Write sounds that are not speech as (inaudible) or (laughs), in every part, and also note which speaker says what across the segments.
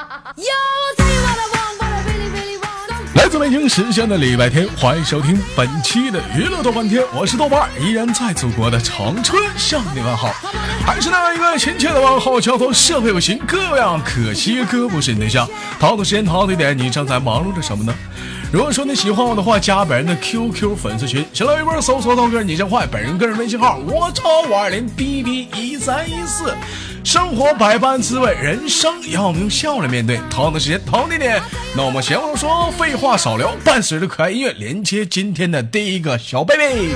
Speaker 1: (laughs) 来自北京时间的礼拜天，欢迎收听本期的娱乐豆瓣天，我是豆瓣，依然在祖国的长春向你问好，还是那样一个亲切的问候，叫做社会有情哥样，可惜哥不是你对象。逃的时间逃的点，你正在忙碌着什么呢？如果说你喜欢我的话，加本人的 QQ 粉丝群，新浪微博搜索豆哥你真坏，本人个人微信号我超五二零 B B 一三一四。生活百般滋味，人生要我们用笑来面对。同样的时间，同地点，那我们闲话少说，废话少聊，伴随着可爱音乐，连接今天的第一个小 baby。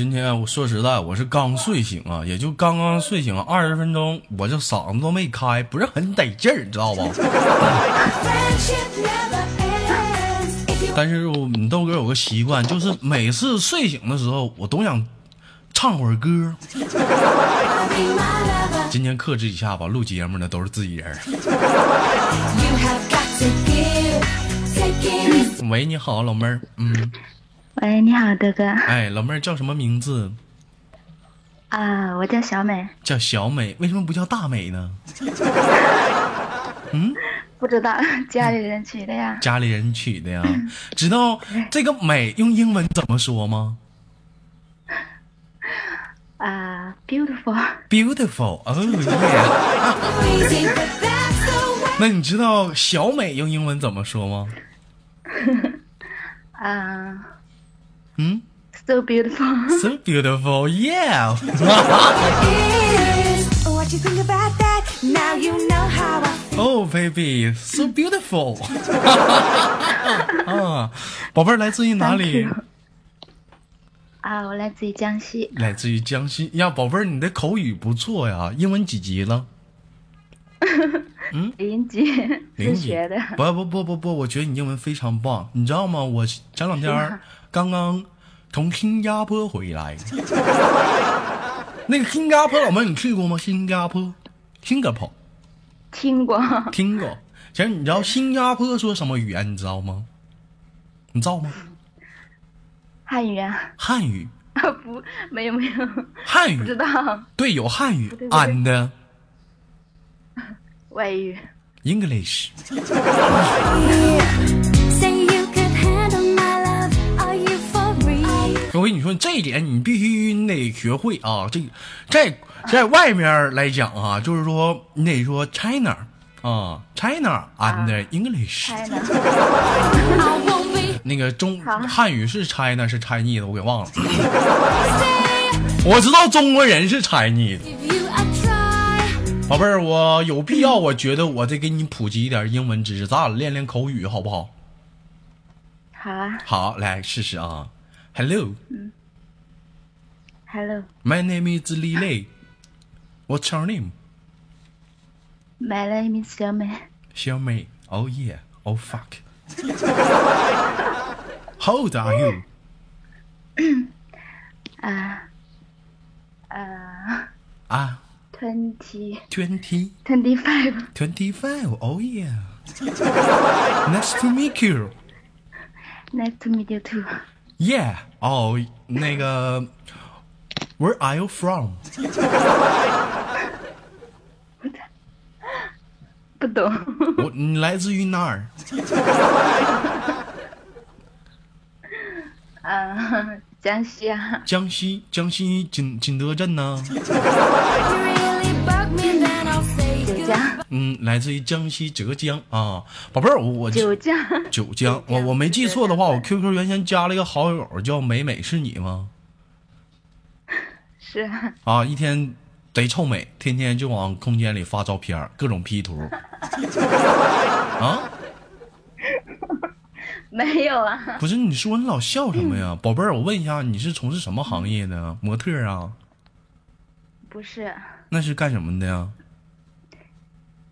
Speaker 1: 今天我说实在，我是刚睡醒啊，也就刚刚睡醒二十分钟，我这嗓子都没开，不是很得劲儿，你知道吧？(laughs) 但是我你豆哥有个习惯，就是每次睡醒的时候，我都想唱会儿歌。今天克制一下吧，录节目的都是自己人。喂，你好，老妹儿，嗯。
Speaker 2: 喂，你好，哥哥。
Speaker 1: 哎，老妹儿叫什么名字？
Speaker 2: 啊，我叫小美。
Speaker 1: 叫小美，为什么不叫大美呢？(laughs)
Speaker 2: 嗯，不知道，家里人取的呀。
Speaker 1: 家里人取的呀？知道这个美用英文怎么说吗？
Speaker 2: 啊，beautiful。
Speaker 1: beautiful，哦耶。(laughs) 那你知道小美用英文怎么说吗？(laughs)
Speaker 2: 啊。
Speaker 1: 嗯
Speaker 2: ，so beautiful,
Speaker 1: so beautiful, yeah. Oh baby, so beautiful. 啊，宝贝儿来自于哪里？
Speaker 2: 啊，我来自于江西。
Speaker 1: 来自于江西呀，宝贝儿，你的口语不错呀，英文几级了？
Speaker 2: 嗯，零级，(laughs) 零级的。
Speaker 1: 不不不不不，我觉得你英文非常棒，你知道吗？我前两天。刚刚从新加坡回来，那个新加坡老妹，你去过吗？新加坡，新加坡，
Speaker 2: 听过，
Speaker 1: 听过。其实你知道新加坡说什么语言？你知道吗？你知道吗？
Speaker 2: 汉语啊。
Speaker 1: 汉语
Speaker 2: 啊 (laughs) 不，没有没有。
Speaker 1: 汉语
Speaker 2: 不知道。
Speaker 1: 对，有汉语。And
Speaker 2: 外语。
Speaker 1: English。我跟你说，这一点你必须你得学会啊！这在在外面来讲啊，就是说你得说 China 啊，China and English。那个中汉语是 China 是 Chinese，我给忘了。(laughs) 我知道中国人是 Chinese。宝贝儿，我有必要，我觉得我得给你普及一点英文知识，咱俩练练口语，好不好？
Speaker 2: 好啊。
Speaker 1: 好，来试试啊。Hello.
Speaker 2: Hello.
Speaker 1: My name is Li Lei. What's your name?
Speaker 2: My name is Xiaomei.
Speaker 1: Xiaomei. Oh yeah. Oh fuck. How old are you?
Speaker 2: Uh, uh,
Speaker 1: ah.
Speaker 2: Twenty.
Speaker 1: Twenty.
Speaker 2: Twenty-five.
Speaker 1: Twenty-five. Oh yeah. nice to meet you.
Speaker 2: Nice to meet you too.
Speaker 1: Yeah，哦，那个，Where are you from？
Speaker 2: 不懂。
Speaker 1: 我，你来自于哪儿？
Speaker 2: 啊，江西啊。
Speaker 1: 江西，江西景景德镇呢？嗯，来自于江西浙江啊，宝贝儿，我
Speaker 2: 九江
Speaker 1: 九江，我我没记错的话，我 QQ 原先加了一个好友叫美美，是你吗？(laughs)
Speaker 2: 是
Speaker 1: 啊，一天贼臭美，天天就往空间里发照片，各种 P 图 (laughs) 啊？
Speaker 2: 没有啊？
Speaker 1: 不是，你说你老笑什么呀，(laughs) 宝贝儿？我问一下，你是从事什么行业的？模特啊？
Speaker 2: 不是，
Speaker 1: 那是干什么的呀？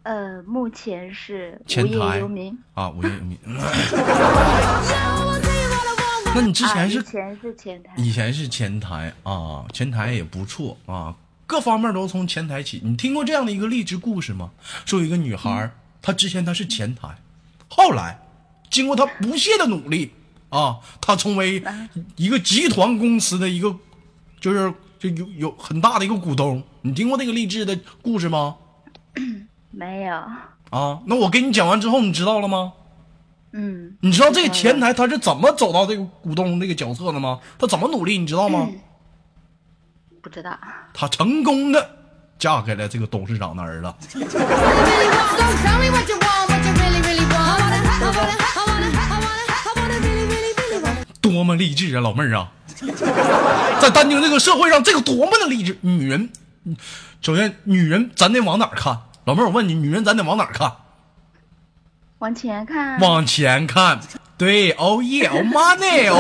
Speaker 2: 呃，目前是
Speaker 1: 前
Speaker 2: 台游民
Speaker 1: 啊，无业游民。(laughs) 那你之前是？
Speaker 2: 以前是前台。
Speaker 1: 以前是前台啊，前台也不错啊，各方面都从前台起。你听过这样的一个励志故事吗？说有一个女孩，她之前她是前台，后来经过她不懈的努力啊，她成为一个集团公司的一个，就是就有有很大的一个股东。你听过那个励志的故事吗？(coughs)
Speaker 2: 没有。
Speaker 1: 啊，那我给你讲完之后，你知道了吗？
Speaker 2: 嗯。
Speaker 1: 你知道这个前台他是怎么走到这个股东这个角色的吗？他怎么努力，你知道吗？(coughs)
Speaker 2: 不知道。
Speaker 1: 他成功的嫁给了这个董事长的儿子。(laughs) 多么励志啊，老妹儿啊！在丹京这个社会上，这个多么的励志！女人，首先女人咱得往哪儿看？老妹儿，我问你，女人咱得往哪儿看？
Speaker 2: 往前看。
Speaker 1: 往前看。对，Oh yeah，Oh money，哦。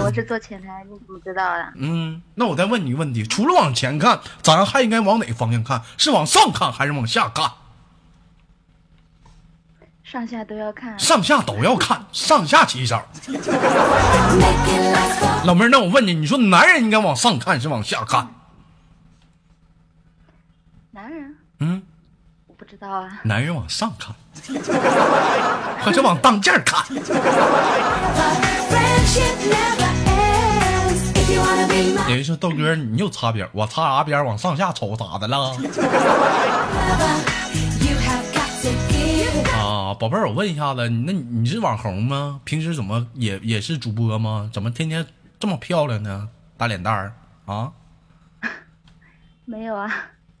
Speaker 2: 我是做前台，你怎么知道的？
Speaker 1: 嗯，那我再问你一个问题：除了往前看，咱还应该往哪个方向看？是往上看还是往下看？
Speaker 2: 上下都要看，
Speaker 1: 上下都要看，上下起手。老妹儿，那我问你，你说男人应该往上看是往下看？
Speaker 2: 男人？
Speaker 1: 嗯，
Speaker 2: 我不知道啊。
Speaker 1: 男人往上看，或者往当间看。有人说豆哥，你又擦边，我擦啥边？往上下瞅咋的了？啊，宝贝儿，我问一下子，那你是网红吗？平时怎么也也是主播吗？怎么天天这么漂亮呢？大脸蛋儿啊？(laughs)
Speaker 2: 没有啊。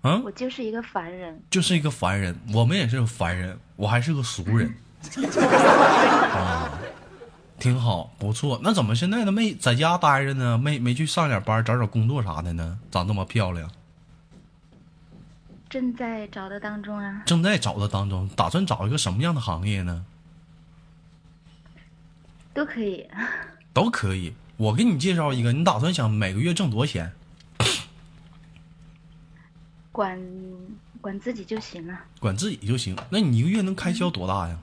Speaker 1: 嗯，
Speaker 2: 我就是一个凡人。
Speaker 1: 就是一个凡人，我们也是凡人，我还是个俗人。(laughs) 啊，挺好，不错。那怎么现在都没在家待着呢？没没去上点班，找找工作啥的呢？长这么漂亮。
Speaker 2: 正在找的当中啊！
Speaker 1: 正在找的当中，打算找一个什么样的行业呢？
Speaker 2: 都可以，
Speaker 1: 都可以。我给你介绍一个，你打算想每个月挣多少钱？
Speaker 2: 管管自己就行了。
Speaker 1: 管自己就行。那你一个月能开销多大呀？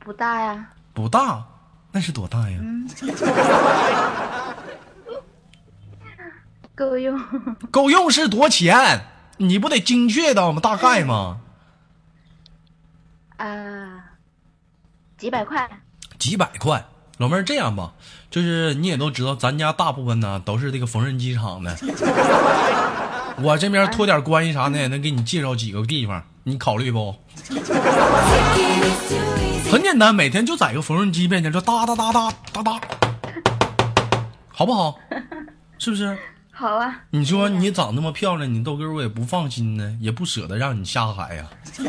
Speaker 2: 不大呀。
Speaker 1: 不大，那是多大呀？
Speaker 2: 嗯。(laughs) 够用。
Speaker 1: 够用是多钱？你不得精确的吗？大概吗？
Speaker 2: 啊，几百块。
Speaker 1: 几百块，老妹儿这样吧，就是你也都知道，咱家大部分呢都是这个缝纫机厂的。(laughs) 我这边托点关系啥的，也能给你介绍几个地方，你考虑不？(laughs) 很简单，每天就在一个缝纫机面前就哒哒哒哒哒哒，好不好？是不是？
Speaker 2: 好啊！
Speaker 1: 你说你长那么漂亮，你豆哥我也不放心呢，也不舍得让你下海呀。(laughs)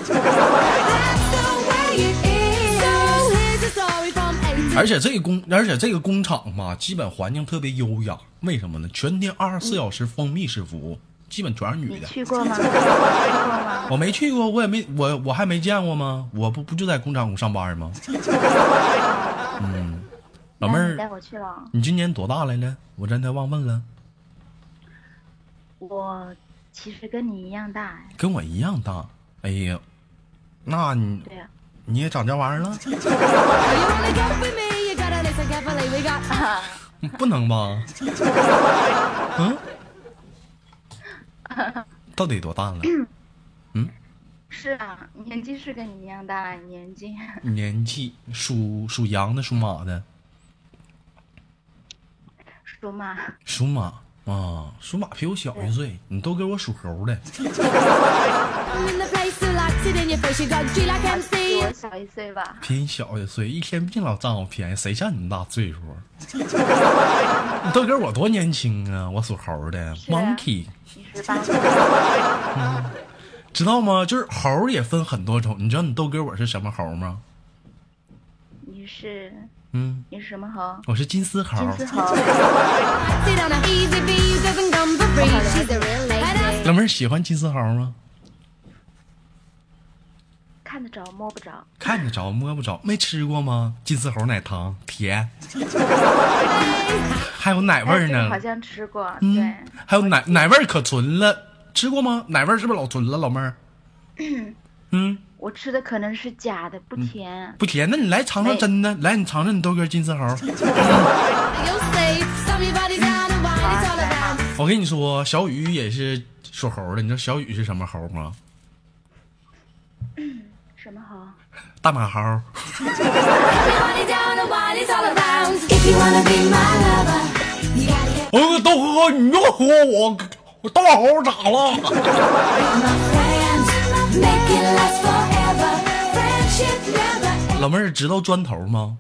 Speaker 1: 而且这个工，而且这个工厂嘛，基本环境特别优雅。为什么呢？全天二十四小时封闭式服务，基本全是女的。
Speaker 2: 去过吗？(laughs)
Speaker 1: 我没去过，我也没我我还没见过吗？我不不就在工厂上班吗？(laughs) 嗯，老妹儿，
Speaker 2: 带我去了。
Speaker 1: 你今年多大来了？我真的忘问了。
Speaker 2: 我其实跟你一样大，
Speaker 1: 跟我一样大。哎呀，那你
Speaker 2: 对呀，
Speaker 1: 你也长这玩意儿了？(laughs) 不能吧？(laughs) 嗯？到底多大了？(laughs) 嗯？
Speaker 2: 是啊，年纪是跟你一样大，年纪。
Speaker 1: 年纪属属羊的，属马的。
Speaker 2: 属马。
Speaker 1: 属马。啊，属马比我小一岁，你都给我属猴的。
Speaker 2: 比我小一岁吧。
Speaker 1: 比你小一岁，一天净老占我便宜，谁占你那么大岁数？(laughs) 你都给我多年轻啊！我属猴的，monkey。
Speaker 2: 十八。
Speaker 1: 嗯，知道吗？就是猴也分很多种，你知道你豆哥我是什么猴吗？
Speaker 2: 你是。
Speaker 1: 嗯，
Speaker 2: 你是什么猴？
Speaker 1: 我是金丝猴。
Speaker 2: 金丝猴。(laughs)
Speaker 1: 老妹儿喜欢金丝猴吗？
Speaker 2: 看得着摸不着。
Speaker 1: 看得着摸不着，没吃过吗？金丝猴奶糖甜，还有奶味儿呢。
Speaker 2: 好像吃过，对。
Speaker 1: 还有奶奶味儿可纯了，吃过吗？奶味儿是不是老纯了，老妹儿？(laughs) 嗯。
Speaker 2: 我吃的可能是假的，不甜，
Speaker 1: 不甜。那你来尝尝真的，来你尝尝你豆哥金丝猴。我跟你说，小雨也是属猴的，你知道小雨是什么猴吗？(clears throat)
Speaker 2: 什么猴？
Speaker 1: 大马猴。呃，大哥，你又说我我大马猴咋了？老妹儿知道砖头吗？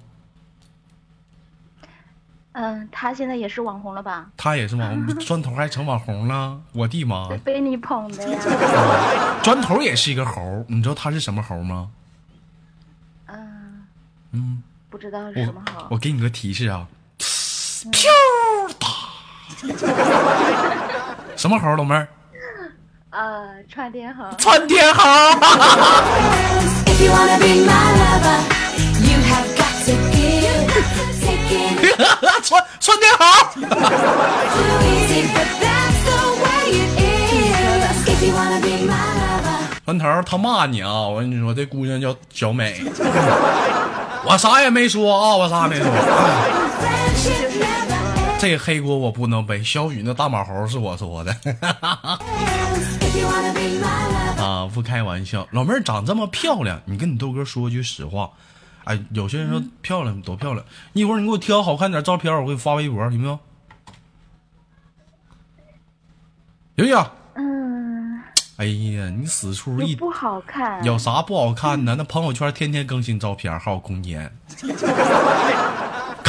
Speaker 2: 嗯，他现在也是网红了吧？
Speaker 1: 他也是网红，(laughs) 砖头还成网红了，我的妈！
Speaker 2: 被你捧的呀。(laughs)
Speaker 1: 砖头也是一个猴，你知道他是什么猴吗？
Speaker 2: 嗯，
Speaker 1: 嗯，
Speaker 2: 不知道是什么猴。
Speaker 1: 我给你个提示啊，飘哒，(laughs) 什么猴？老妹儿，
Speaker 2: 呃，川天猴，
Speaker 1: 川天猴，
Speaker 3: 哈哈哈，
Speaker 1: 川川天
Speaker 3: 哈，
Speaker 1: 川头他骂你啊，我跟你说，这姑娘叫小美，(laughs) 我啥也没说啊，我啥也没说。这黑锅我不能背，小雨那大马猴是我说的.啊，不开玩笑。老妹儿长这么漂亮，你跟你豆哥说句实话，哎，有些人说漂亮多漂亮，一会儿你给我挑好看点照片，我给你发微博，行不行？莹莹，
Speaker 2: 嗯，
Speaker 1: 哎呀，你死出一
Speaker 2: 又不好看。
Speaker 1: 有啥不好看的？那朋友圈天天更新照片，还有空间，(laughs)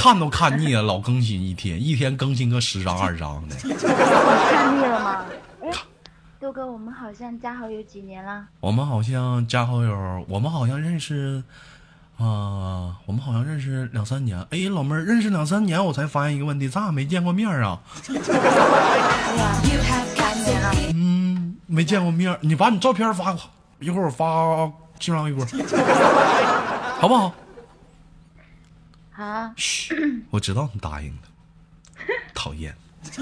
Speaker 1: 看都看腻了，老更新一天，一天更新个十张二张的。
Speaker 2: 你看腻了吗？哎，豆哥，我们好像加好友几年了？
Speaker 1: 我们好像加好友，我们好像认识，啊、我们好像认识两三年。哎，老妹儿，认识两三年，我才发现一个问题，咱俩没见过面啊。嗯，没见过面，你把你照片发过，一会儿我发新浪微博，好不好？
Speaker 2: 啊，
Speaker 1: 嘘，(clears throat) 我知道你答应的，(laughs) 讨厌。(laughs)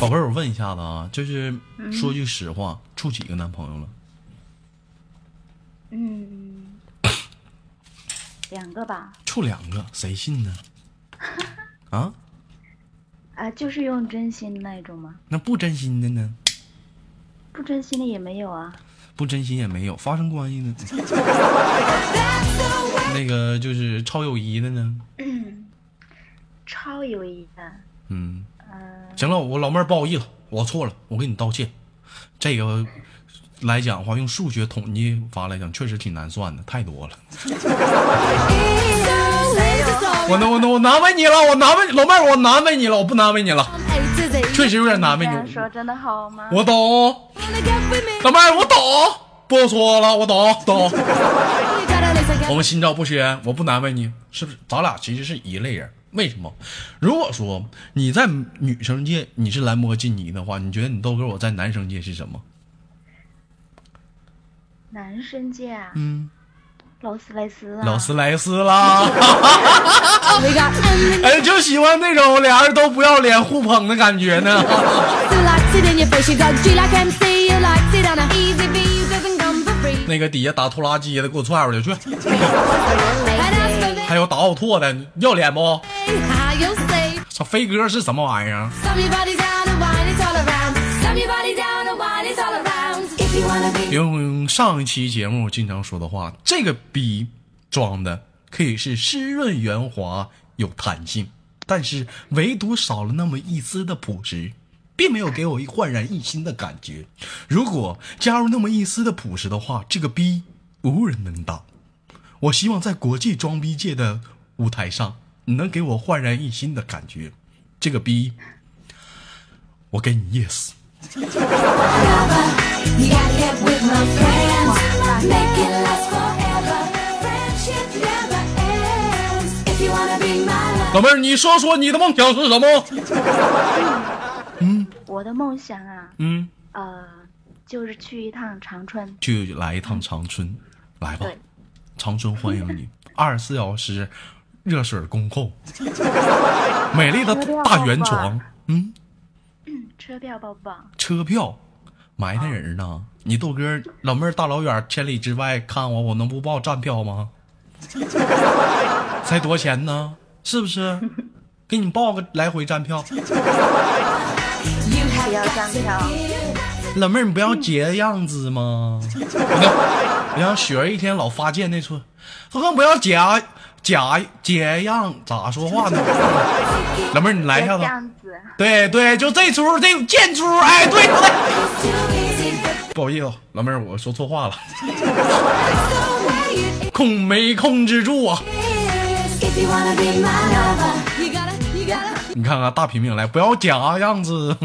Speaker 1: 宝贝儿，我问一下子啊，就是说句实话，处几个男朋友了？
Speaker 2: 嗯，(coughs) 两个吧。
Speaker 1: 处两个，谁信呢？(laughs) 啊，
Speaker 2: 啊，就是用真心的那种吗？
Speaker 1: 那不真心的呢？
Speaker 2: 不真心的也没有啊。
Speaker 1: 不真心也没有，发生关系呢？(laughs) 那个就是超友谊的呢？
Speaker 2: 嗯超友谊的。
Speaker 1: 嗯，
Speaker 2: 嗯、
Speaker 1: 行了，我老妹儿不好意思，我错了，我给你道歉。这个来讲的话，用数学统计法来讲，确实挺难算的，太多了。(laughs) 我能我能我难为你了，我难为老妹儿，我难为你了，我不难为你了，确实有点难为你
Speaker 2: 这样。说真的好吗？
Speaker 1: 我懂，老妹儿，我懂，不说了，我懂懂。我们心照不宣，我不难为你，是不是？咱俩其实是一类人。为什么？如果说你在女生界你是兰博基尼的话，你觉得你豆哥我在男生界是什么？
Speaker 2: 男生界啊，
Speaker 1: 嗯，
Speaker 2: 劳斯莱斯啊，
Speaker 1: 劳斯莱斯啦，(laughs) 哎，就喜欢那种俩人都不要脸互捧的感觉呢。(laughs) 那个底下打拖拉机的，给我踹出去去。还有打奥拓的，要脸不？这飞哥是什么玩意儿？用上一期节目经常说的话，这个逼装的可以是湿润圆滑有弹性，但是唯独少了那么一丝的朴实，并没有给我一焕然一新的感觉。如果加入那么一丝的朴实的话，这个逼无人能挡。我希望在国际装逼界的舞台上，你能给我焕然一新的感觉。这个逼，我给你 yes。(laughs) 老妹儿，你说说你的梦想是什么？
Speaker 2: 嗯，我的梦想啊，
Speaker 1: 嗯，
Speaker 2: 呃，就是去一趟长春，
Speaker 1: 去来一趟长春，来吧，长春欢迎你，(laughs) 二十四小时热水公控，(laughs) 美丽的大圆床，嗯。(clears throat)
Speaker 2: 车票报不报？
Speaker 1: 车票，埋汰人呢。你豆哥老妹儿大老远千里之外看我，我能不报站票吗？才多少钱呢？是不是？给你报个来回站票。
Speaker 2: 不要跳。
Speaker 3: give.
Speaker 1: 老妹儿，你不要这样子吗？你让雪儿一天老发贱那出，他说不要假假解样咋说话呢？(laughs) 老妹儿，你来一下子。对对，就这出这贱出，哎，对对。不好意思，老妹儿，我说错话了，(laughs) 控没控制住啊。你看看大平平来，不要假样子。(laughs)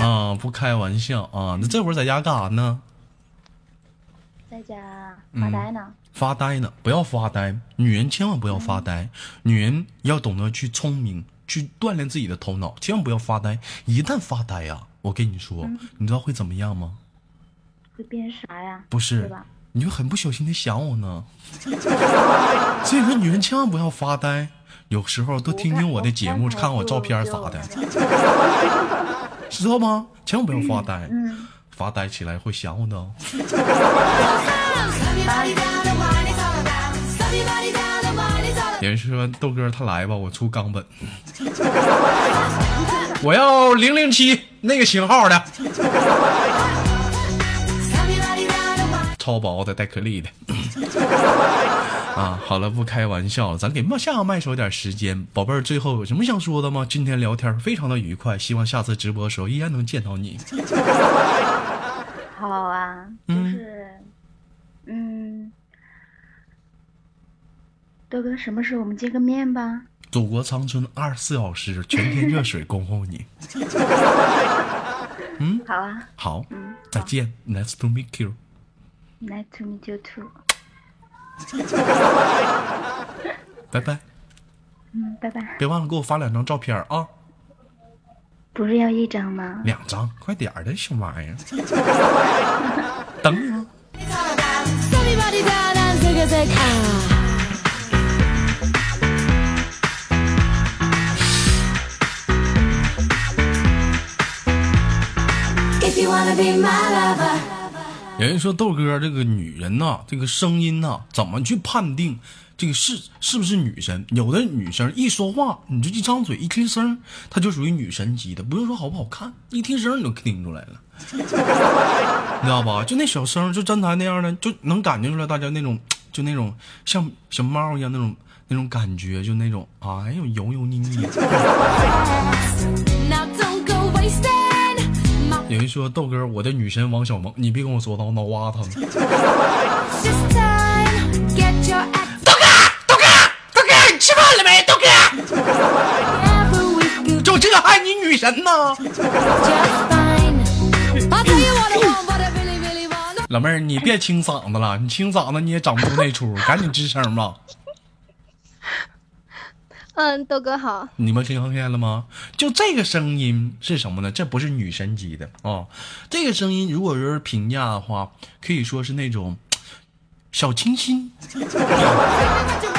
Speaker 1: 啊，不开玩笑啊！那这会儿在家干啥呢？
Speaker 2: 在家。发呆呢。
Speaker 1: 发呆呢？不要发呆，女人千万不要发呆，女人要懂得去聪明，去锻炼自己的头脑，千万不要发呆。一旦发呆呀、我跟你说，你知道会怎么样吗？
Speaker 2: 会变啥呀？
Speaker 1: 不是？你就很不小心的想我呢。(laughs) 所以说，女人千万不要发呆，有时候多听听我的节目，
Speaker 2: 我
Speaker 1: 看看我照片啥的，知道 (laughs) 吗？千万不要发呆，
Speaker 2: 嗯，
Speaker 1: 发呆起来会想我的 (laughs) 有人说豆哥他来吧，我出冈本，我要零零七那个型号的.超薄的带颗粒的。啊，好了，不开玩笑了，咱给下个麦手点时间，宝贝儿，最后有什么想说的吗？今天聊天非常的愉快，希望下次直播的时候依然能见到你。
Speaker 2: 好啊，就是，嗯，豆哥，什么时候我们见个面吧？
Speaker 1: 祖国长春二十四小时全天热水恭候你。
Speaker 2: 嗯好啊
Speaker 1: 好，
Speaker 2: 嗯
Speaker 1: 再见，Nice to meet you。
Speaker 2: ，Nice to meet you too。(laughs)
Speaker 1: 拜拜，(laughs)
Speaker 2: 嗯，拜拜。
Speaker 1: 别忘了给我发两张照片啊，
Speaker 2: 不是要一张吗？
Speaker 1: 两张，快点儿的小玩意儿。(laughs)
Speaker 3: everybody down and take a take. Ah. If you wanna be my lover.
Speaker 1: 有人说豆哥这个女人呐、这个声音呐、怎么去判定这个是是不是女神？有的女生一说话，你就一张嘴一听声，她就属于女神级的，不用说好不好看，一听声你就听出来了，(laughs) 你知道吧？就那小声，就站台那样的，就能感觉出来大家那种，(tsk) 就那种像小猫一样那种那种感觉，就那种哎呦油油腻腻。(laughs) 有人说豆哥，我的女神王小萌，你别跟我说我脑瓜疼。
Speaker 3: Really (laughs) want.
Speaker 1: 老妹儿，你别清嗓子了，你清嗓子你也长不出那出，(laughs) 赶紧吱声吧。
Speaker 4: 嗯，豆哥好。
Speaker 1: 你们听见了吗？就这个声音是什么呢？这不是女神级的啊、这个声音如果说是评价的话，可以说是那种小清新。(laughs)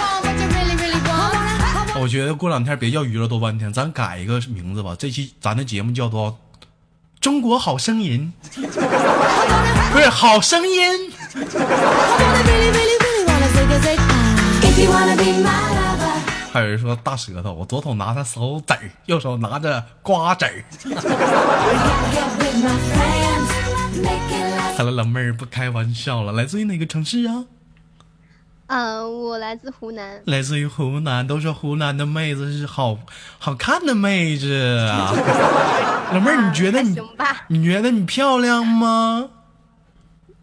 Speaker 1: 我觉得过两天别叫娱乐多半天，咱改一个名字吧。这期咱的节目叫做 (laughs)《中国好声音》，不是《好声音》。还有人说大舌头，我左手拿着手指，右手拿着瓜子儿。(laughs) Hello，老妹儿，不开玩笑了，来自于哪个城市啊？
Speaker 4: 嗯，我来自湖南。
Speaker 1: 来自于湖南，都说湖南的妹子是好好看的妹子啊。(laughs) 老妹儿，你觉得你？你觉得你漂亮吗？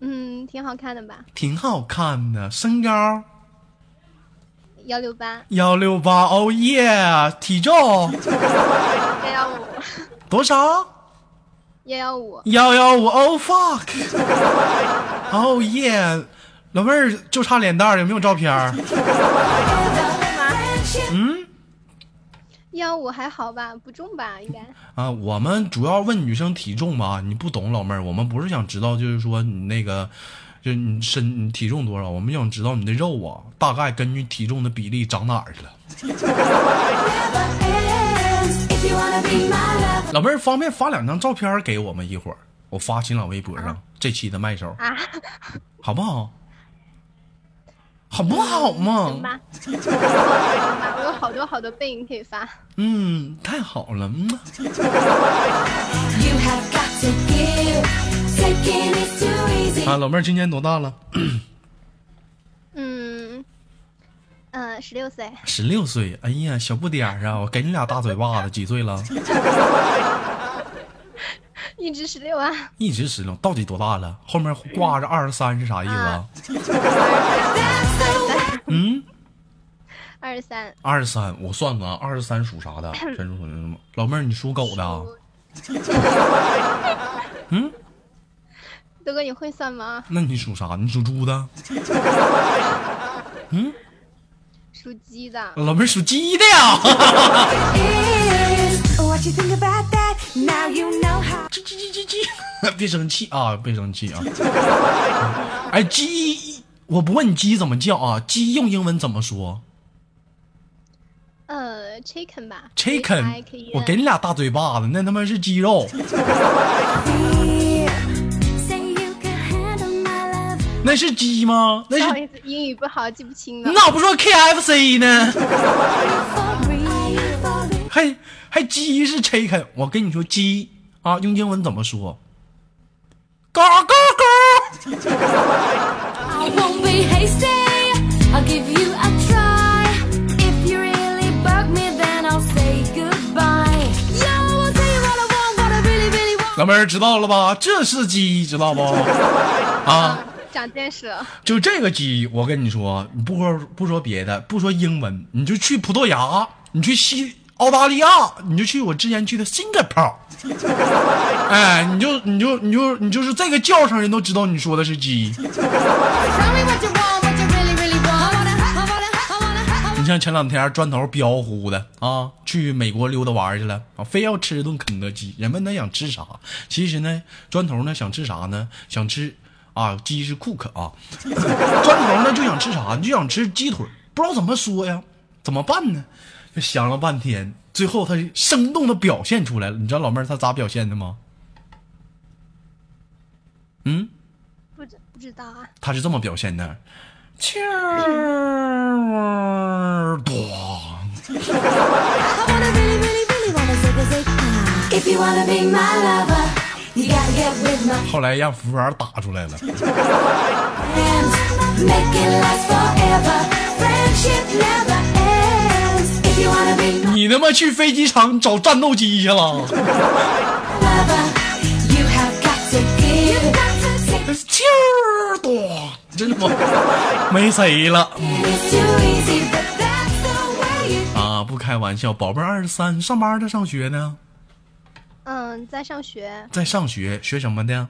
Speaker 4: 嗯，挺好看的吧？
Speaker 1: 挺好看的，身高
Speaker 4: 幺六八，
Speaker 1: 幺六八，哦耶，体重
Speaker 4: 幺幺五，
Speaker 1: 多少？
Speaker 4: 幺幺五。
Speaker 1: 幺幺五，Oh fuck，哦耶，老妹儿就差脸蛋儿，有没有照片儿？(laughs) 嗯
Speaker 4: 幺五还好吧？不重吧？应该。
Speaker 1: 啊，我们主要问女生体重吧，你不懂老妹儿，我们不是想知道，就是说你那个，就是你身你体重多少，我们想知道你的肉啊，大概根据体重的比例长哪儿去了。(laughs) 老妹儿方便发两张照片给我们一会儿，我发新浪微博上、这期的麦手，
Speaker 4: 啊，
Speaker 1: 好不好？好不好嘛
Speaker 4: 行？吧，我有好多好多背影可以发。
Speaker 1: 嗯，太好了，嗯。啊，老妹儿今年多大了？
Speaker 4: 嗯，呃，十六岁，
Speaker 1: 十六岁。哎呀，小不点儿啊！我给你俩大嘴巴子，几岁了？(laughs)
Speaker 4: 一直十六啊，
Speaker 1: 一直十六，到底多大了？后面挂着二十三是啥意思啊？(laughs) 嗯，
Speaker 4: 二十三，
Speaker 1: 二十三，我算算啊，二十三属啥的？真属什么？老妹儿，你属狗的啊？嗯，
Speaker 4: 德哥你会算吗？
Speaker 1: 那你属啥？你属猪的？(laughs)
Speaker 4: 嗯属鸡的，
Speaker 1: 老妹儿属鸡的呀 (laughs) (laughs) 别生气啊！别生气啊！哎，鸡，我不问你鸡怎么叫啊？鸡用英文怎么说
Speaker 4: 呃，chicken 吧
Speaker 1: ？chicken。我给你俩大嘴巴子，那他妈是鸡肉.那是鸡吗？那是
Speaker 4: 英语不好，记不清了。
Speaker 1: 你咋不说 KFC 呢.还还鸡是 chicken，我跟你说鸡啊，用英文怎么说？嘎嘎嘎！
Speaker 3: 老妹儿知道了吧这是鸡知道不啊长见识了就这个鸡我跟你说你不
Speaker 1: 说不说别的不说英文你就去葡萄
Speaker 4: 牙你去西
Speaker 1: 就这个鸡我跟你说你不说不说别的不说英文你就去葡萄牙你去西澳大利亚，你就去我之前去的 Singapore，(laughs) 哎，你就你就你就你就是这个叫声，人都知道你说的是鸡。你像前两天砖头彪呼的啊，去美国溜达玩去了啊，非要吃顿肯德基。人们他想吃啥？其实呢，砖头呢想吃啥呢？想吃啊，鸡是 cook 啊，(laughs) 砖头呢就想吃啥？你就想吃鸡腿，不知道怎么说呀？怎么办呢？想了半天，最后他生动的表现出来了。你知道老妹儿他咋表现的吗？嗯，
Speaker 4: 不知不知道啊。
Speaker 1: 他是这么表现的，
Speaker 3: 啾，咚。
Speaker 1: 后来让服务员打出来了。你他妈去飞机场找战斗机去了。真的吗没谁了。啊不开玩笑宝贝二十三上班在上学呢
Speaker 4: 嗯在上学。
Speaker 1: 在上学学什么的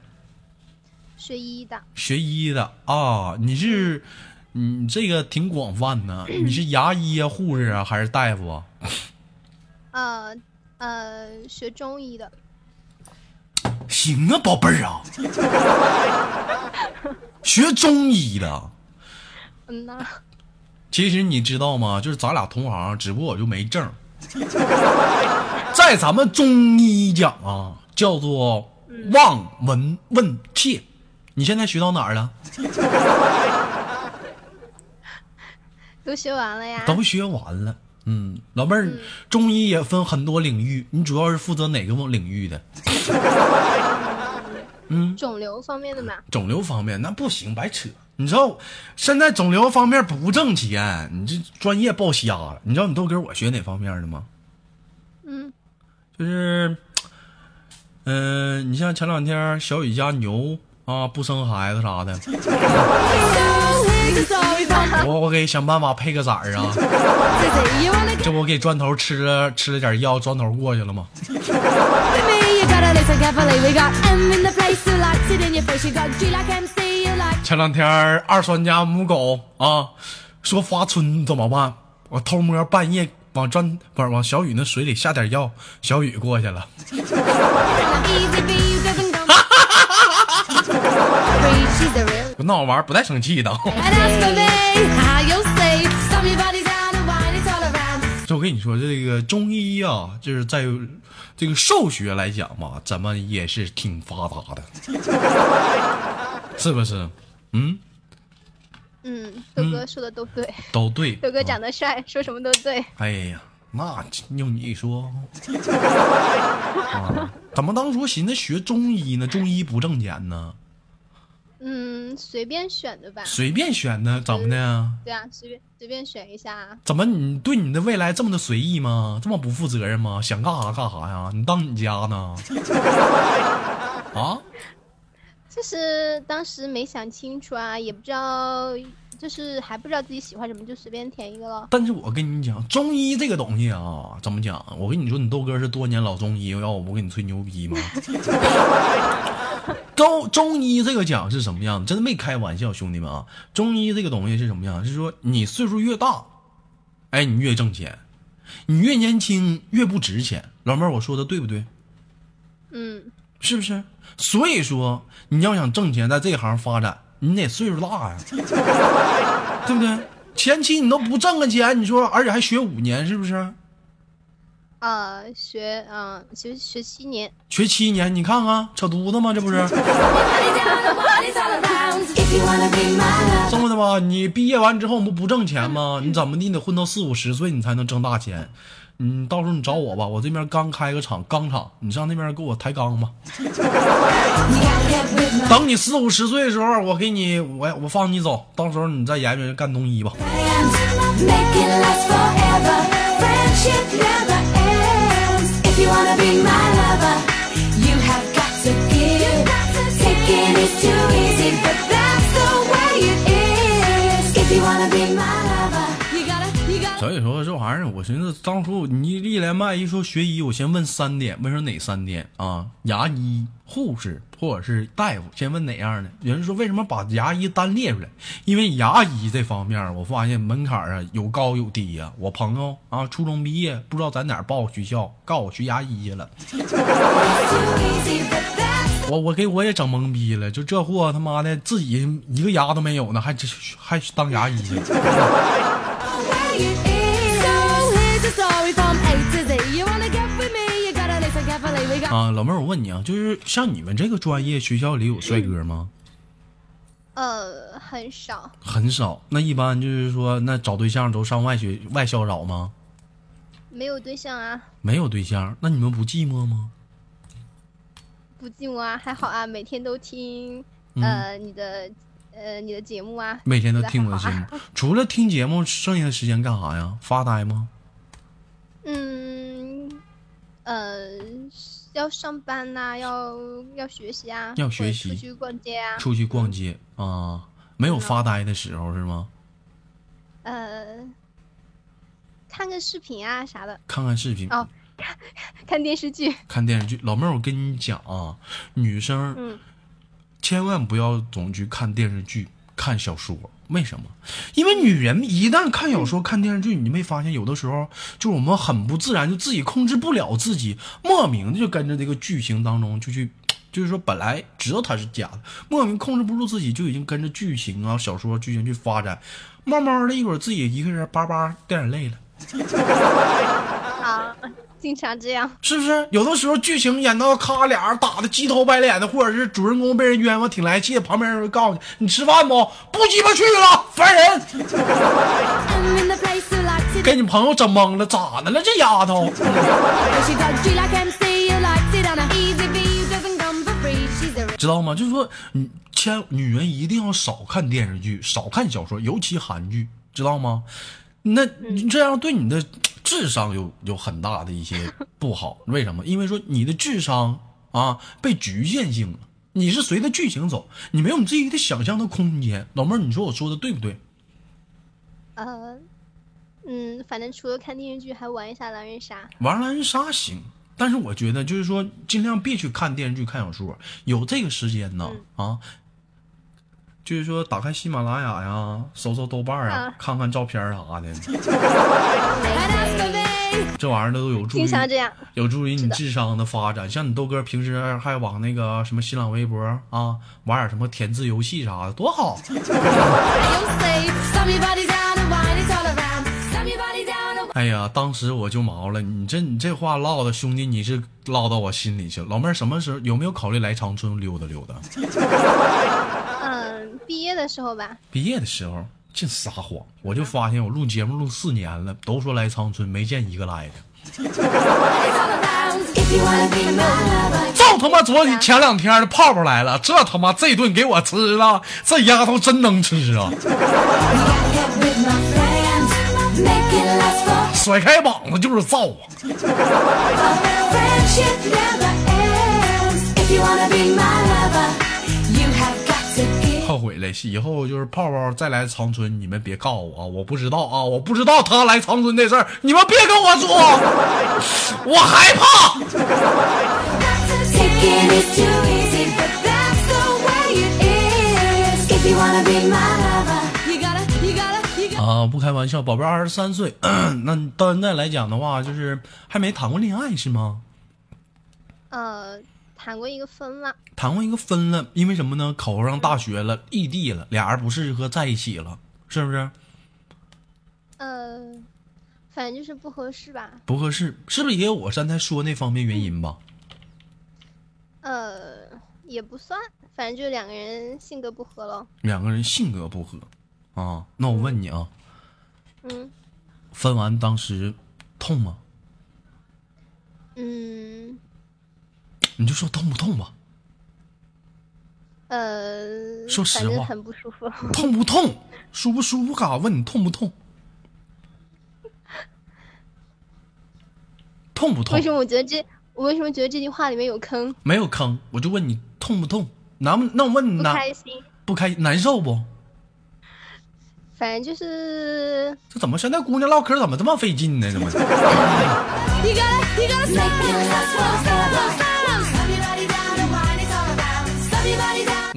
Speaker 4: 学医的。
Speaker 1: 学医的啊你是你这个挺广泛呢，(clears throat) 你是牙医啊、护士啊，还是大夫啊？
Speaker 4: 呃呃，学中医的。
Speaker 1: 行啊，宝贝儿啊，(laughs) 学中医的。
Speaker 4: 嗯呐，
Speaker 1: 其实你知道吗？就是咱俩同行，只不过我就没证。(laughs) 在咱们中医讲啊，叫做望闻问切。你现在学到哪儿了？
Speaker 4: 都学完了呀。
Speaker 1: 都学完了。嗯，老妹儿，中医也分很多领域，你主要是负责哪个领域的？(laughs)
Speaker 4: 嗯肿瘤方面的吗，
Speaker 1: 肿瘤方面那不行，白扯。你知道现在肿瘤方面不挣钱，你这专业报瞎了。你知道你都跟我学哪方面的吗？
Speaker 4: 嗯，
Speaker 1: 就是，嗯、你像前两天小雨家牛啊不生孩子啥的，(laughs) 我我给想办法配个崽儿啊！这不给砖头吃了吃了点药，砖头过去了吗？前两天二栓家母狗啊，说发春怎么办？我偷摸半夜往砖不是往小雨那水里下点药，小雨过去了。(laughs) 我闹玩儿不带生气的。这我跟你说，这个中医啊，就是在这个兽学来讲嘛，咱们也是挺发达的，是不是？嗯，
Speaker 4: 嗯，豆哥说的都对，
Speaker 1: 都对。
Speaker 4: 豆哥长
Speaker 1: 得，
Speaker 4: 得帅，说什么都对。
Speaker 1: 哎呀，那用你说，啊，怎么当初寻思学中医呢？中医不挣钱呢？
Speaker 4: 嗯，随便选的吧。
Speaker 1: 随便选的，怎么的？
Speaker 4: 对啊，随便随便选一下啊。
Speaker 1: 怎么你对你的未来这么的随意吗？这么不负责任吗？想干啥干啥呀？你当你家呢？(laughs) 啊？
Speaker 4: 就是当时没想清楚啊，也不知道，就是还不知道自己喜欢什么，就随便填一个了。
Speaker 1: 但是我跟你讲，中医这个东西啊，怎么讲？我跟你说，你豆哥是多年老中医，要我不跟你吹牛逼吗？(laughs) 中中医这个讲是什么样？真的没开玩笑，兄弟们啊！中医这个东西是什么样？是说你岁数越大，哎，你越挣钱；你越年轻越不值钱。老妹儿，我说的对不对？
Speaker 4: 嗯，
Speaker 1: 是不是？所以说，你要想挣钱，在这行发展，你得岁数大呀，(laughs) 对不对？前期你都不挣个钱，你说，而且还学五年，是不是？
Speaker 4: 啊，学啊，学学七年。
Speaker 1: 学七年，你看看扯犊子吗？这不是. (laughs) 这么的吧？你毕业完之后，你不不挣钱吗？你怎么的？你得混到四五十岁，你才能挣大钱。嗯，到时候你找我吧，我这边刚开个厂，钢厂，你上那边给我抬钢吧。等你四五十岁的时候，我给你，我我放你走，到时候你再研究干东医吧。
Speaker 3: wanna be
Speaker 1: 所以说这玩意儿，我寻思当初你一连麦一说学医，我先问三点，问说哪三点啊？牙医、护士或者是大夫，先问哪样的？有人说为什么把牙医单列出来？因为牙医这方面，我发现门槛啊有高有低呀、我朋友啊，初中毕业不知道在哪儿报学校，告我学牙医去了，(laughs) 我我给我也整懵逼了，就这货他妈的自己一个牙都没有呢，还还当牙医 (laughs) 啊，老妹儿，我问你啊，就是像你们这个专业，学校里有帅哥吗？
Speaker 4: 呃，很少。
Speaker 1: 很少。那一般就是说，那找对象都上外学外校找吗？
Speaker 4: 没有对象啊，
Speaker 1: 没有对象，那你们不寂寞吗？
Speaker 4: 不寂寞啊，还好啊，每天都听
Speaker 1: 嗯
Speaker 4: 呃你的呃你的节目啊，
Speaker 1: 每天都听我的节目，除了听节目，剩下的时间干啥呀？发呆吗？
Speaker 4: 嗯，呃，要上班呐、要要学习啊，
Speaker 1: 要学习
Speaker 4: 出去逛街啊，
Speaker 1: 出去逛街啊？没有发呆的时候是吗？
Speaker 4: 呃，看个视频啊啥的，
Speaker 1: 看看视频，
Speaker 4: 哦看电视剧，
Speaker 1: 看电视剧。老妹儿，我跟你讲啊，女生
Speaker 4: 嗯
Speaker 1: 千万不要总去看电视剧、看小说。为什么？因为女人一旦看小说、看电视剧，你没发现有的时候就是我们很不自然，就自己控制不了自己，莫名的就跟着这个剧情当中就去，(tsk) 就是说本来知道它是假的，莫名控制不住自己，就已经跟着剧情啊、小说剧情去发展，慢慢的一会儿自己一个人叭叭掉眼泪了。(laughs)
Speaker 4: 啊，经常这样，
Speaker 1: 是不是？有的时候剧情演到咔俩人打的鸡头白脸的，或者是主人公被人冤枉挺来气，旁边人会告诉你：“你吃饭不？不鸡巴去了，烦人！”给你朋友整懵了，咋的了这丫头知道吗？就是说，你千女人一定要少看电视剧，少看小说，尤其韩剧，知道吗？那你这样对你的智商有有很大的一些不好。为什么？因为说你的智商啊被局限性了，你是随着剧情走，你没有你自己的想象的空间。老妹儿，你说我说的对不对？
Speaker 4: 呃，嗯，反正除了看电视剧，还玩一下狼人杀。
Speaker 1: 玩狼人杀行，但是我觉得就是说，尽量别去看电视剧、看小说，有这个时间呢、啊，就是说打开喜马拉雅呀，搜搜豆瓣啊，
Speaker 4: 啊
Speaker 1: 看看照片啥的这玩意儿都有助于
Speaker 4: 经常这样，
Speaker 1: 有助于你智商的发展。像你豆哥平时还往那个什么新浪微博啊，玩点什么填字游戏啥的，多好。(laughs) 哎呀，当时我就毛了，你这你这话唠的，兄弟，你是唠到我心里去了。老妹儿，什么时候有没有考虑来长春溜达溜达？(laughs)
Speaker 4: 嗯，毕业的时候吧，
Speaker 1: 毕业的时候净撒谎，我就发现我录节目录四年了，都说来长春，没见一个来的。(laughs) 就他妈昨天前两天的泡泡来了，这他妈这顿给我吃了，这丫头真能吃啊甩开膀子就是造啊！后悔了，以后就是泡泡再来长春，你们别告诉我啊，我不知道啊，我不知道他来长春的事儿，你们别跟我说，我害怕。啊，不开玩笑，宝贝儿二十三岁，(clears throat) 那到现在来讲的话，就是还没谈过恋爱是吗？
Speaker 4: 呃。谈过一个分了，
Speaker 1: 谈过一个分了，因为什么呢？考上大学了，异地了，俩人不适合在一起了，是不是？
Speaker 4: 呃，反正就是不合适吧。
Speaker 1: 不合适，是不是也有我刚才说那方面原因吧？
Speaker 4: 呃，也不算，反正就是两个人性格不合了。
Speaker 1: 两个人性格不合啊。那我问你啊，
Speaker 4: 嗯
Speaker 1: 分完当时痛吗？
Speaker 4: 嗯，
Speaker 1: 你就说痛不痛吧？
Speaker 4: 呃，
Speaker 1: 说实话
Speaker 4: 很不舒服。
Speaker 1: 痛不痛？舒不舒服？干啥？问你痛不痛？痛不痛
Speaker 4: 为？什么我觉得这，我为什么觉得这句话里面有坑？
Speaker 1: 没有坑，我就问你痛不痛？难不？那我问你难
Speaker 4: 不开心，
Speaker 1: 不开难受不？
Speaker 4: 反正就是
Speaker 1: 这怎么现在姑娘唠嗑怎么这么费劲呢？怎么？(laughs)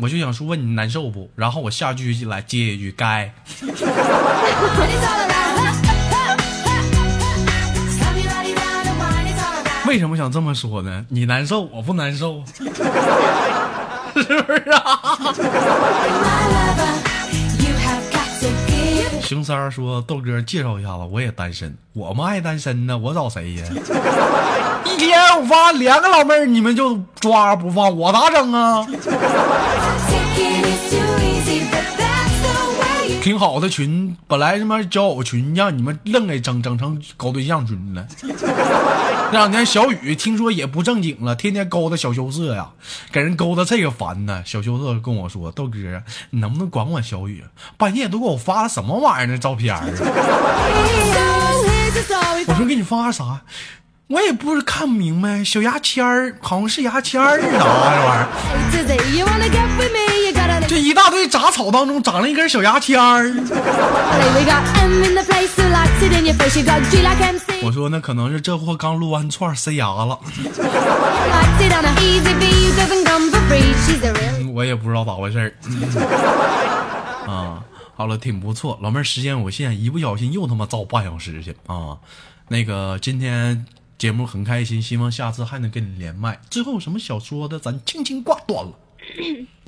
Speaker 1: 我就想说问你难受不？然后我下句来接一句该。(laughs) 为什么想这么说呢？你难受，我不难受，(laughs) 是不是啊？熊三说：“豆哥，介绍一下子，我也单身，我们爱单身呢，我找谁呀？一天我发两个老妹儿，你们就抓不放，我咋整啊？挺好的群，本来他妈交友群，让你们愣给整整成搞对象群了。这两天小雨听说也不正经了，天天勾搭小羞涩呀，给人勾搭这个烦呢。小羞涩跟我说：“豆哥，你能不能管管小雨？半夜都给我发什么玩意儿呢？照片啊？” (laughs) 我说给你发啥？我也不是看不明白，小牙签儿好像是牙签儿是啥这玩意儿 (laughs) 这一大草当中长了一根小牙签儿。我说那可能是这货刚撸完串塞牙了.我也不知道咋回事儿。啊，好了，挺不错，老妹儿时间有限，一不小心又他妈造半小时去啊。那个今天节目很开心，希望下次还能跟你连麦。最后有什么想说的，咱轻轻挂断了。(clears throat)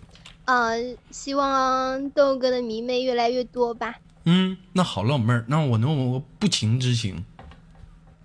Speaker 4: 呃，希望豆哥的迷妹越来越多吧。
Speaker 1: 嗯，那好了，老妹儿，那我能问个不情之请，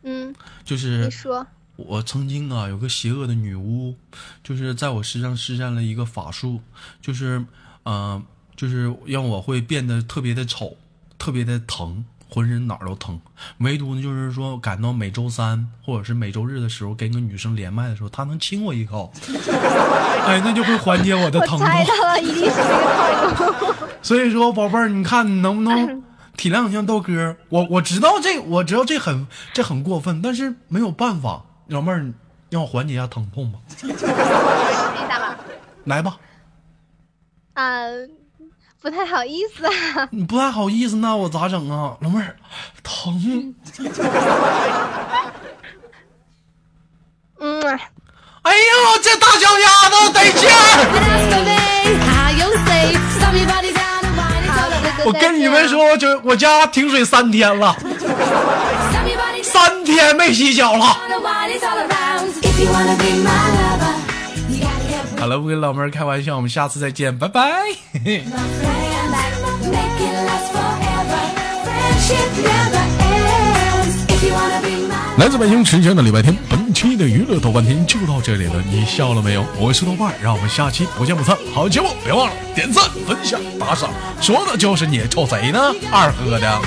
Speaker 4: 嗯，
Speaker 1: 就是
Speaker 4: 你说，
Speaker 1: 我曾经啊有个邪恶的女巫，就是在我身上施展了一个法术，就是呃，就是让我会变得特别的丑，特别的疼，浑身哪儿都疼。唯独呢，就是说赶到每周三或者是每周日的时候，跟个女生连麦的时候，她能亲我一口，(laughs) 哎，那就会缓解我的疼痛。
Speaker 4: 了，一定是这个套路。(laughs)
Speaker 1: 所以说，宝贝儿，你看你能不能体谅一下豆哥？我我知道这，我知道这很这很过分，但是没有办法，老妹儿，让我缓解一下疼痛吧。(laughs) 来吧，
Speaker 4: 啊、不太好意思啊。(laughs)
Speaker 1: 你不太好意思，那我咋整啊，老妹儿？疼。
Speaker 4: 嗯。
Speaker 1: 哎呦，这大脚丫子得劲儿！我跟你们说，我就我家停水三天了，三天没洗脚了。好了，不跟老妹儿开玩笑，我们下次再见，拜拜。
Speaker 3: My friend. Make it last forever. Friendship never ends. If you wanna be my
Speaker 1: 来自北京时间的礼拜天，本期的娱乐豆瓣天就到这里了，你笑了没有？我是豆瓣儿，让我们下期不见不散。好节目别忘了点赞、分享、打赏，说的就是你，瞅谁呢？二哥的。